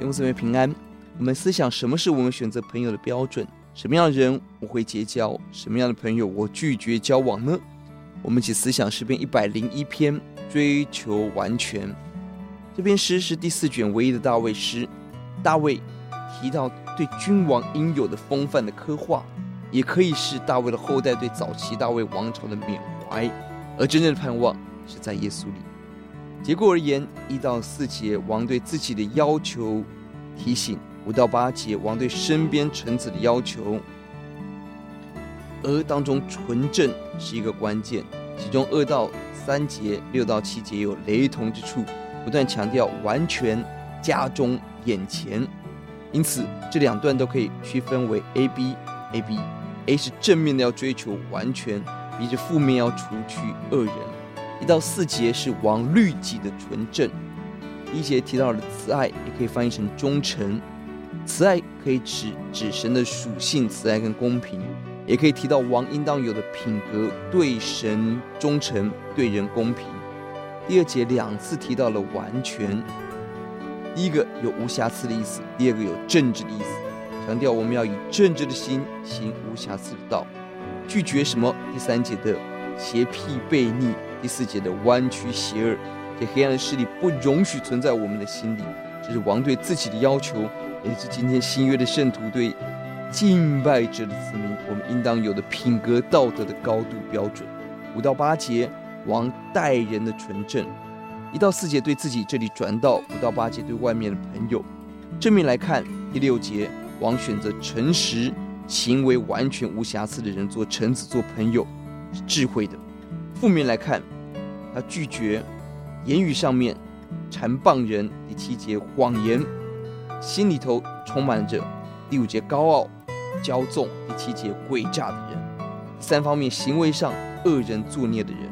永姊妹平安。我们思想什么是我们选择朋友的标准？什么样的人我会结交？什么样的朋友我拒绝交往呢？我们一起思想诗篇一百零一篇，追求完全。这篇诗是第四卷唯一的大卫诗。大卫提到对君王应有的风范的刻画，也可以是大卫的后代对早期大卫王朝的缅怀。而真正的盼望是在耶稣里。结构而言，一到四节王对自己的要求提醒。五到八节，王对身边臣子的要求，而当中纯正是一个关键。其中二到三节、六到七节有雷同之处，不断强调完全、家中、眼前。因此，这两段都可以区分为 A、B、A、B。A 是正面的要追求完全，B 是负面要除去恶人。一到四节是王律己的纯正。一节提到的慈爱，也可以翻译成忠诚。慈爱可以指指神的属性，慈爱跟公平，也可以提到王应当有的品格，对神忠诚，对人公平。第二节两次提到了完全，第一个有无瑕疵的意思，第二个有正直的意思，强调我们要以正直的心行无瑕疵的道，拒绝什么？第三节的邪僻悖逆，第四节的弯曲邪恶，这黑暗的势力不容许存在我们的心里，这是王对自己的要求。也是今天新约的圣徒对敬拜者的子民，我们应当有的品格道德的高度标准。五到八节，王待人的纯正；一到四节对自己，这里转到五到八节对外面的朋友。正面来看，第六节，王选择诚实、行为完全无瑕疵的人做臣子、做朋友，是智慧的。负面来看，他拒绝言语上面缠谤人。第七节，谎言。心里头充满着第五节高傲、骄纵；第七节诡诈的人。三方面，行为上恶人作孽的人。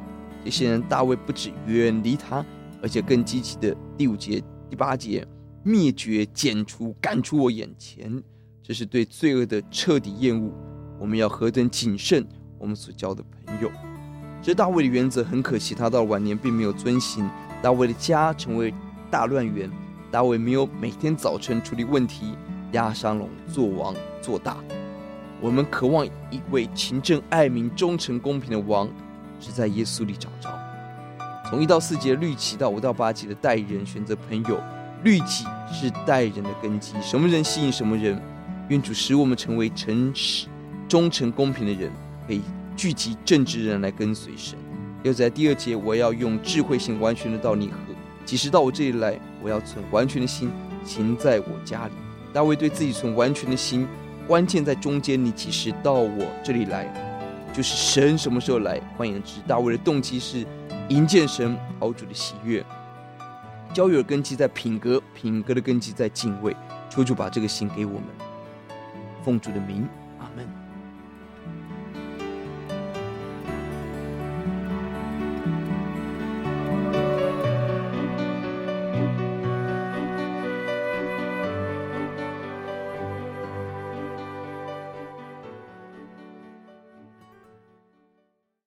这些人，大卫不止远离他，而且更积极的第五节、第八节灭绝、剪除、赶出我眼前。这是对罪恶的彻底厌恶。我们要何等谨慎，我们所交的朋友。这大卫的原则很可惜，他到晚年并没有遵行。大卫的家成为大乱源。大卫没有每天早晨处理问题，押沙龙做王做大。我们渴望一位勤政爱民、忠诚公平的王，是在耶稣里找着。从一到四节律己到五到八节的待人选择朋友，律己是待人的根基。什么人吸引什么人？愿主使我们成为诚实、忠诚、公平的人，可以聚集正直人来跟随神。又在第二节，我要用智慧行完全的道，你何？几时到我这里来，我要存完全的心行在我家里。大卫对自己存完全的心，关键在中间。你几时到我这里来，就是神什么时候来。换言之，大卫的动机是迎见神，讨主的喜悦。交友的根基在品格，品格的根基在敬畏。求主把这个心给我们，奉主的名，阿门。